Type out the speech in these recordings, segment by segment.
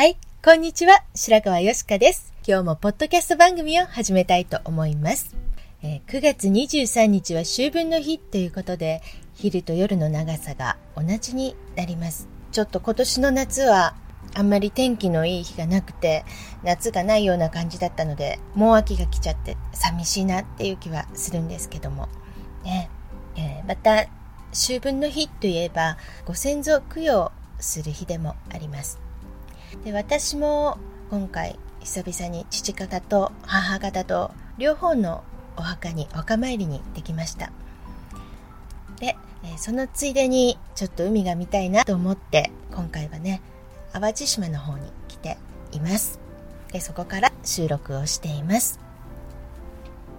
はい、こんにちは、白川よしかです。今日もポッドキャスト番組を始めたいと思います。えー9月23日は秋分の日ということで、昼と夜の長さが同じになります。ちょっと今年の夏はあんまり天気のいい日がなくて、夏がないような感じだったので、もう秋が来ちゃって寂しいなっていう気はするんですけども。ね、えーまた、秋分の日といえば、ご先祖供養する日でもあります。で私も今回久々に父方と母方と両方のお墓にお墓参りに行ってきました。で、そのついでにちょっと海が見たいなと思って今回はね淡路島の方に来ています。でそこから収録をしています。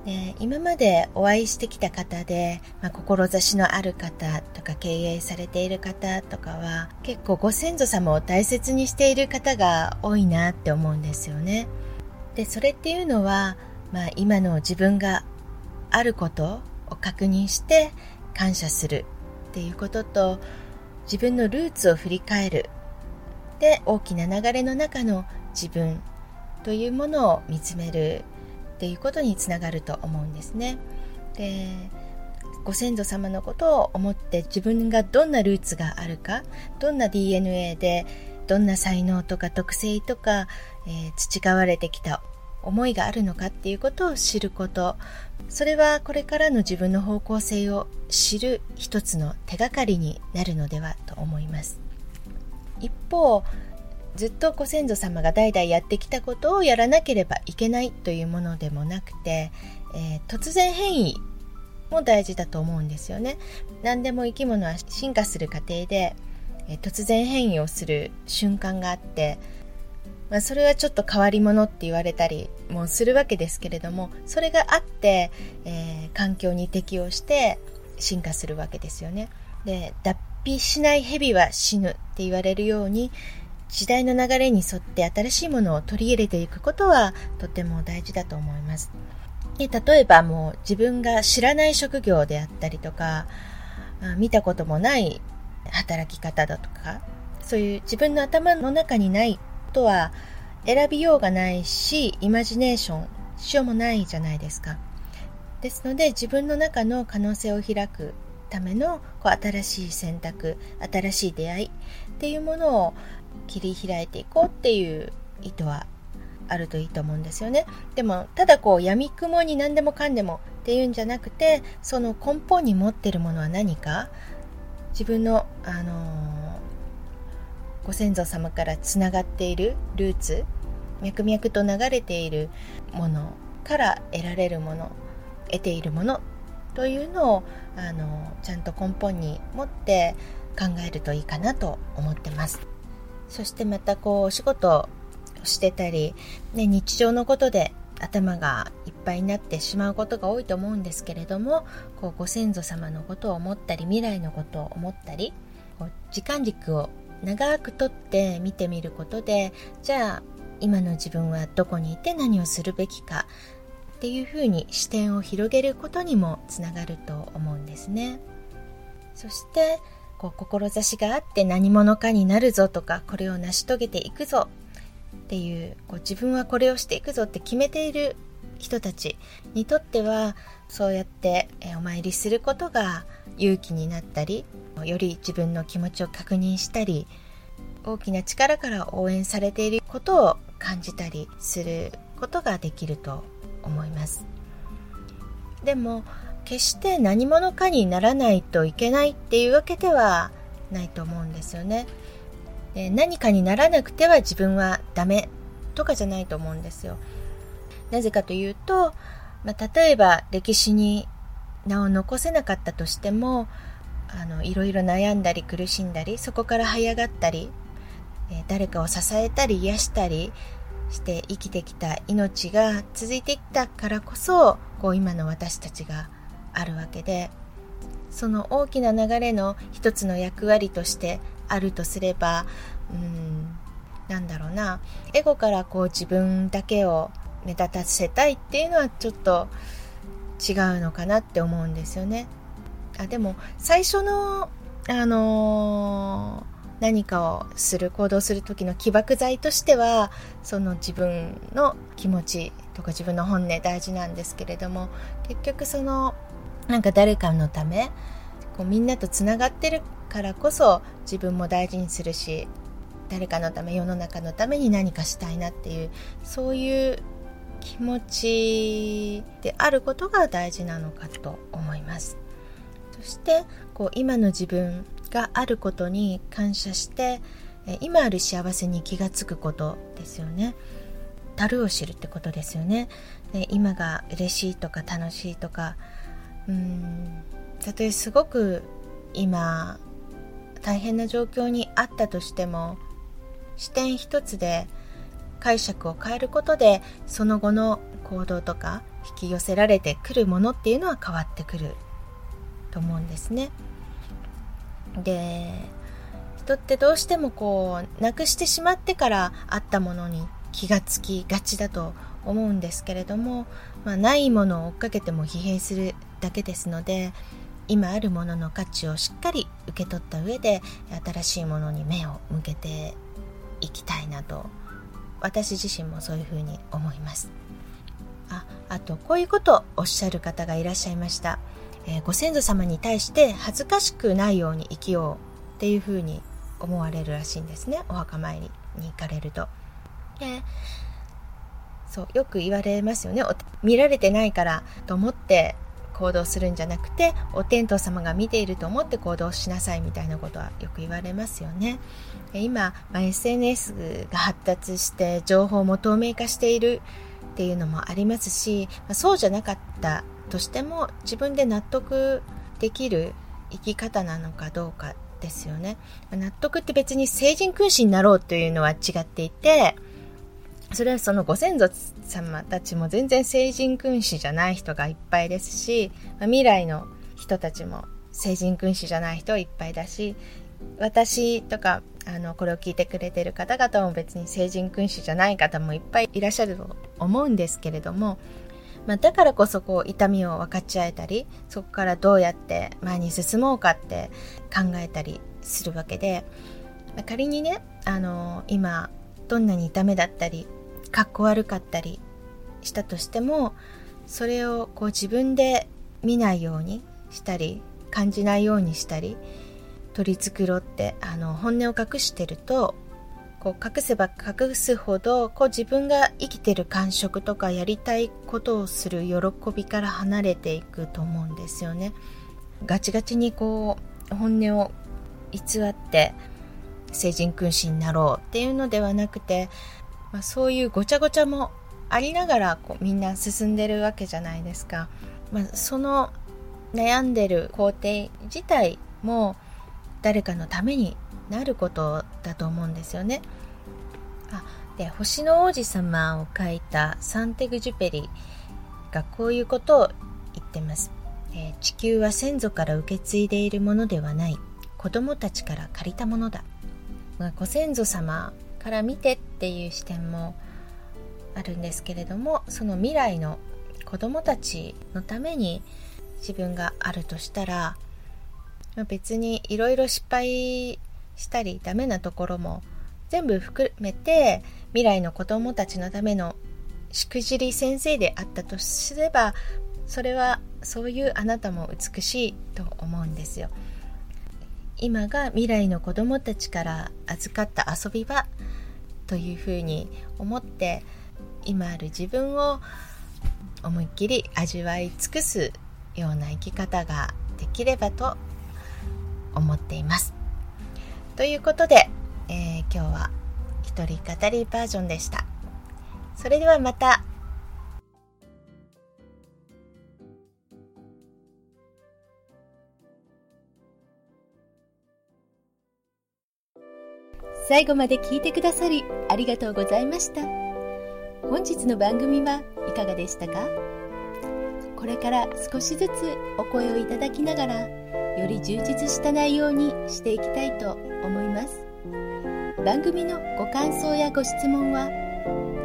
で今までお会いしてきた方で、まあ、志のある方とか経営されている方とかは結構ご先祖様を大切にしている方が多いなって思うんですよね。でそれっていうのは、まあ、今の自分があることを確認して感謝するっていうことと自分のルーツを振り返るで大きな流れの中の自分というものを見つめるっていうことにつながると思うんですね。でご先祖様のことを思って自分がどんなルーツがあるかどんな DNA でどんな才能とか特性とか、えー培われてきた思いがあるのかっていうことを知ることそれはこれからの自分の方向性を知る一つの手がかりになるのではと思います一方ずっとご先祖様が代々やってきたことをやらなければいけないというものでもなくて、えー突然変異も大事だと思うんですよね何でも生き物は進化する過程で、えー突然変異をする瞬間があってまあ、それはちょっと変わり者って言われたりもするわけですけれどもそれがあって、えー環境に適応して進化するわけですよね。で脱皮しない蛇は死ぬって言われるように時代の流れに沿って新しいものを取り入れていくことはとても大事だと思います。例えばもう自分が知らない職業であったりとか見たこともない働き方だとかそういう自分の頭の中にないことは選びようがないしイマジネーションしようもないじゃないですかですので自分の中の可能性を開くためのこう新しい選択新しい出会いっていうものを切り開いていこうっていう意図はあるといいと思うんですよね。でもただこう闇雲に何でもかんでもっていうんじゃなくてその根本に持ってるものは何か？自分の、あのーご先祖様からつながっているルーツ脈々と流れているものから得られるもの得ているものというのをあのちゃんと根本に持って考えるといいかなと思ってます。そしてまたこうお仕事をしてたり、ね、日常のことで頭がいっぱいになってしまうことが多いと思うんですけれどもこうご先祖様のことを思ったり未来のことを思ったりこう時間軸を長くとって見てみることでじゃあ今の自分はどこにいて何をするべきかっていうふうに視点を広げることにもつながると思うんですね。そしてこう志があって何者かになるぞとかこれを成し遂げていくぞ。っていうこう自分はこれをしていくぞって決めている人たちにとってはそうやってお参りすることが勇気になったりより自分の気持ちを確認したり大きな力から応援されていることを感じたりすることができると思います。でも決して何者かにならないといけないっていうわけではないと思うんですよね。で何かにならなくては自分はダメとかじゃないと思うんですよ。なぜかというと、まあ、例えば歴史に名を残せなかったとしてもあのいろいろ悩んだり苦しんだりそこから這い上がったり、え誰かを支えたり癒したりして生きてきた命が続いてきたからこそこう今の私たちがあるわけでその大きな流れの一つの役割としてあるとすればうんなんだろうなエゴからこう自分だけを目立たせたいっていうのはちょっと違うのかなって思うんですよね。あでも最初の、あのー、何かをする行動する時の起爆剤としてはその自分の気持ちとか自分の本音大事なんですけれども結局そのなんか誰かのためこうみんなとつながってるからこそ自分も大事にするし誰かのため世の中のために何かしたいなっていうそういう気持ちであることが大事なのかと思います。そしてこう今の自分があることに感謝して今ある幸せに気がつくことですよね。樽を知るってことですよね。で今が嬉しいとか楽しいとかうんたとえすごく今大変な状況にあったとしても視点一つで解釈を変えることでその後の行動とか引き寄せられてくるものっていうのは変わってくると思うんですね。で人ってどうしてもこうなくしてしまってからあったものに気がつきがちだと思うんですけれども、まあ、ないものを追っかけても疲弊するだけですので今あるものの価値をしっかり受け取った上で新しいものに目を向けていきたいなと私自身もそういうふうに思います。ああとこういうことをおっしゃる方がいらっしゃいました、えー、ご先祖様に対して恥ずかしくないように生きようっていうふうに思われるらしいんですね。お墓参りに行かれると。でそうよく言われますよね。見られてないからと思って行動するんじゃなくてお天道様が見ていると思って行動しなさいみたいなことはよく言われますよね。今、まあ、SNS が発達して情報も透明化しているっていうのもありますし、まあ、そうじゃなかったとしても自分で納得できる生き方なのかどうかですよね。納得って別に成人君子になろうというのは違っていて、それはそのご先祖様たちも全然成人君子じゃない人がいっぱいですし、まあ、未来の人たちも成人君子じゃない人いっぱいだし私とかあのこれを聞いてくれてる方々も別に成人君子じゃない方もいっぱいいらっしゃると思うんですけれども、まあ、だからこそこう痛みを分かち合えたりそこからどうやって前に進もうかって考えたりするわけで、まあ、仮にねあの今どんなに痛めだったりかっこ悪かったりしたとしてもそれをこう自分で見ないようにしたり感じないようにしたり取り繕ってあの本音を隠してるとこう隠せば隠すほどこう自分が生きてる感触とかやりたいことをする喜びから離れていくと思うんですよね。ガチガチにこう本音を偽って成人君子になろうっていうのではなくてまあ、そういうごちゃごちゃもありながらこうみんな進んでるわけじゃないですか。まあ、その悩んでる工程自体も誰かのためになることだと思うんですよね。あで星の王子様を書いたサンテグジュペリがこういうことを言ってます、えー、地球は先祖から受け継いでいるものではない子供たちから借りたものだ、まあ、ご先祖様から見てっていう視点もあるんですけれどもその未来の子供たちのために自分があるとしたら別にいろいろ失敗したりダメなところも全部含めて未来の子供たちのためのしくじり先生であったとすればそれはそういうあなたも美しいと思うんですよ。今が未来の子供たちから預かった遊び場というふうに思って今ある自分を思いっきり味わい尽くすような生き方ができればと思っています。ということで、えー、今日は一人語りバージョンでした。それではまた。最後まで聞いてくださりありがとうございました。本日の番組はいかがでしたか？これから少しずつお声をいただきながらより充実した内容にしていきたいと思います。番組のご感想やご質問は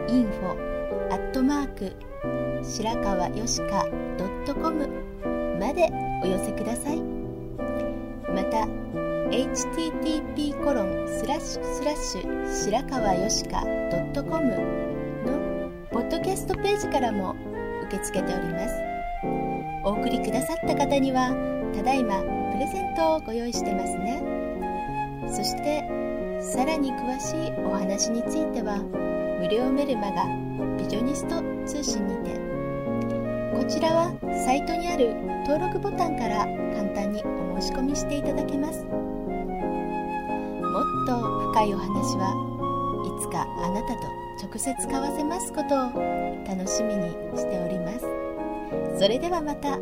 info アットマーク白川よしか .com までお寄せください。また http コロンスラッシュ白川よしか .com のポッドキャストページからも受け付けております。お送りくださった方にはただいまプレゼントをご用意してますね。そしてさらに詳しいお話については無料メルマガビジョニスト通信にて。こちらはサイトにある登録ボタンから簡単にお申し込みしていただけます。もっと深いお話はいつかあなたと直接交わせますことを楽しみにしております。それではまた。